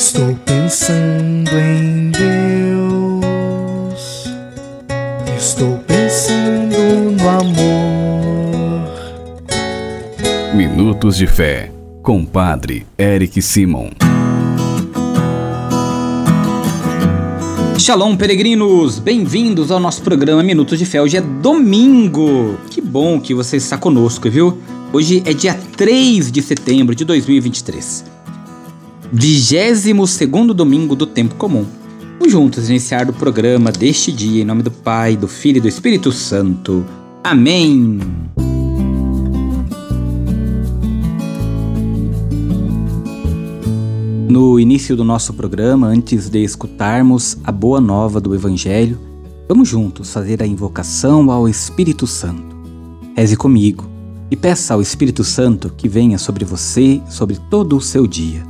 Estou pensando em Deus. Estou pensando no amor. Minutos de Fé, com Padre Eric Simon. Shalom, peregrinos! Bem-vindos ao nosso programa Minutos de Fé. Hoje é domingo! Que bom que você está conosco, viu? Hoje é dia 3 de setembro de 2023. 22 domingo do Tempo Comum. Vamos juntos iniciar o programa deste dia em nome do Pai, do Filho e do Espírito Santo. Amém! No início do nosso programa, antes de escutarmos a boa nova do Evangelho, vamos juntos fazer a invocação ao Espírito Santo. Reze comigo e peça ao Espírito Santo que venha sobre você, sobre todo o seu dia.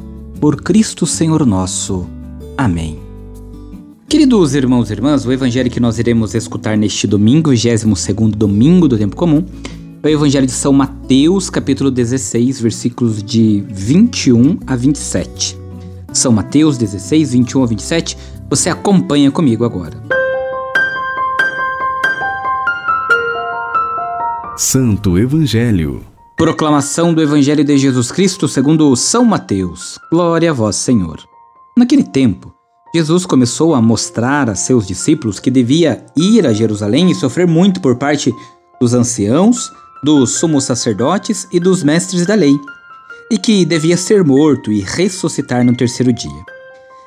Por Cristo Senhor nosso. Amém. Queridos irmãos e irmãs, o evangelho que nós iremos escutar neste domingo, 22 domingo do tempo comum, é o evangelho de São Mateus, capítulo 16, versículos de 21 a 27. São Mateus 16, 21 a 27. Você acompanha comigo agora. Santo Evangelho. Proclamação do Evangelho de Jesus Cristo segundo São Mateus. Glória a vós, Senhor. Naquele tempo, Jesus começou a mostrar a seus discípulos que devia ir a Jerusalém e sofrer muito por parte dos anciãos, dos sumos sacerdotes e dos mestres da lei e que devia ser morto e ressuscitar no terceiro dia.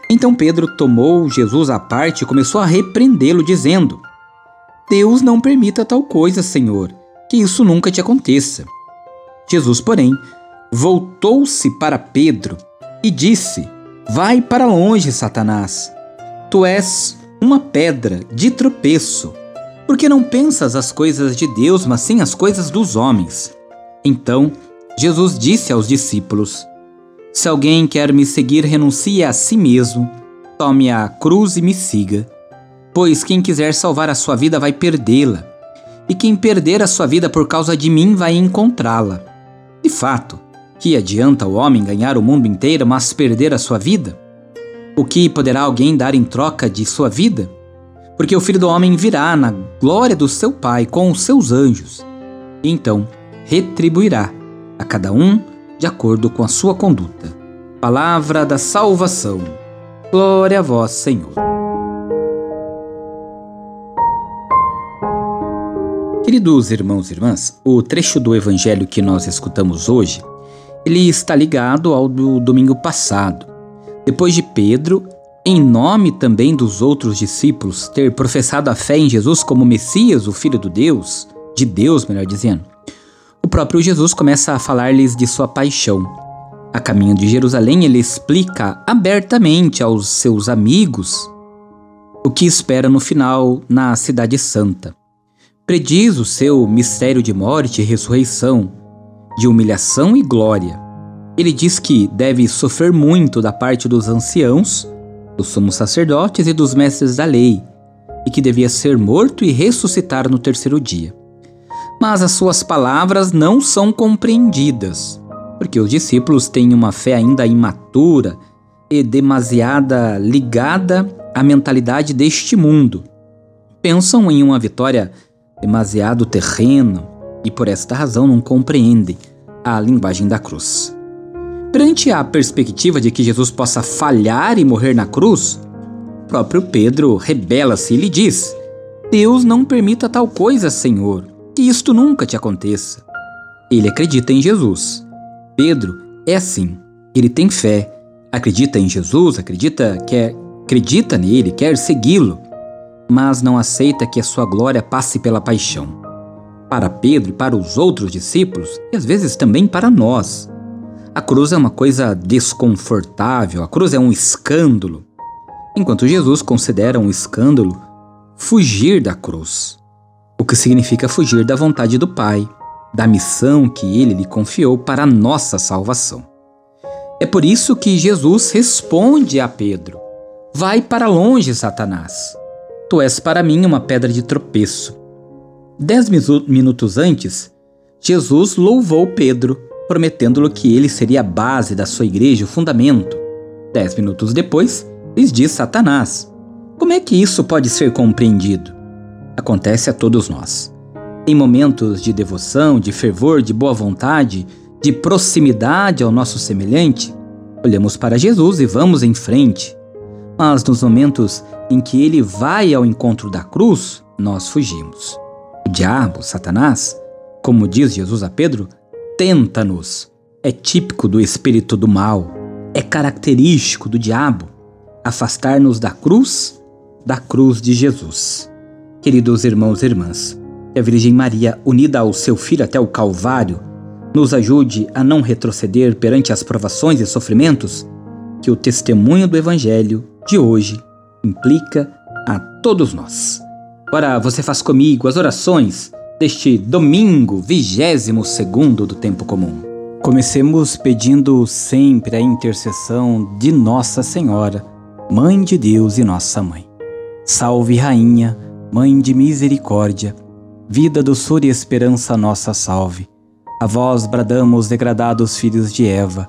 Então Pedro tomou Jesus à parte e começou a repreendê-lo, dizendo: Deus não permita tal coisa, Senhor, que isso nunca te aconteça. Jesus, porém, voltou-se para Pedro e disse: Vai para longe, Satanás. Tu és uma pedra de tropeço, porque não pensas as coisas de Deus, mas sim as coisas dos homens. Então Jesus disse aos discípulos: Se alguém quer me seguir, renuncie a si mesmo, tome a cruz e me siga. Pois quem quiser salvar a sua vida vai perdê-la, e quem perder a sua vida por causa de mim vai encontrá-la. De fato, que adianta o homem ganhar o mundo inteiro, mas perder a sua vida? O que poderá alguém dar em troca de sua vida? Porque o filho do homem virá na glória do seu Pai com os seus anjos, e então retribuirá a cada um de acordo com a sua conduta. Palavra da salvação. Glória a vós, Senhor. Queridos irmãos e irmãs, o trecho do evangelho que nós escutamos hoje, ele está ligado ao do domingo passado. Depois de Pedro, em nome também dos outros discípulos, ter professado a fé em Jesus como Messias, o Filho do Deus, de Deus, melhor dizendo, o próprio Jesus começa a falar-lhes de sua paixão. A caminho de Jerusalém, ele explica abertamente aos seus amigos o que espera no final na Cidade Santa. Prediz o seu mistério de morte e ressurreição, de humilhação e glória. Ele diz que deve sofrer muito da parte dos anciãos, dos sumos sacerdotes e dos mestres da lei, e que devia ser morto e ressuscitar no terceiro dia mas as suas palavras não são compreendidas, porque os discípulos têm uma fé ainda imatura e demasiada ligada à mentalidade deste mundo. Pensam em uma vitória demasiado terrena e por esta razão não compreendem a linguagem da cruz. Perante a perspectiva de que Jesus possa falhar e morrer na cruz, próprio Pedro rebela-se e lhe diz: Deus não permita tal coisa, Senhor que isto nunca te aconteça. Ele acredita em Jesus. Pedro é assim. Ele tem fé, acredita em Jesus, acredita que acredita nele, quer segui-lo, mas não aceita que a sua glória passe pela paixão. Para Pedro e para os outros discípulos, e às vezes também para nós, A cruz é uma coisa desconfortável, a cruz é um escândalo. Enquanto Jesus considera um escândalo fugir da cruz, o que significa fugir da vontade do Pai, da missão que ele lhe confiou para a nossa salvação. É por isso que Jesus responde a Pedro: Vai para longe, Satanás. Tu és para mim uma pedra de tropeço. Dez minutos antes, Jesus louvou Pedro, prometendo-lhe que ele seria a base da sua igreja, o fundamento. Dez minutos depois, lhes diz Satanás: Como é que isso pode ser compreendido? Acontece a todos nós. Em momentos de devoção, de fervor, de boa vontade, de proximidade ao nosso semelhante, olhamos para Jesus e vamos em frente. Mas nos momentos em que ele vai ao encontro da cruz, nós fugimos. O diabo, Satanás, como diz Jesus a Pedro, tenta-nos. É típico do espírito do mal, é característico do diabo afastar-nos da cruz, da cruz de Jesus. Queridos irmãos e irmãs, que a Virgem Maria, unida ao seu filho até o Calvário, nos ajude a não retroceder perante as provações e sofrimentos que o testemunho do Evangelho de hoje implica a todos nós. Agora você faz comigo as orações deste domingo, vigésimo segundo do tempo comum. Comecemos pedindo sempre a intercessão de Nossa Senhora, Mãe de Deus e Nossa Mãe. Salve, Rainha, Mãe de Misericórdia, vida, doçura e esperança nossa salve. A vós bradamos, degradados filhos de Eva,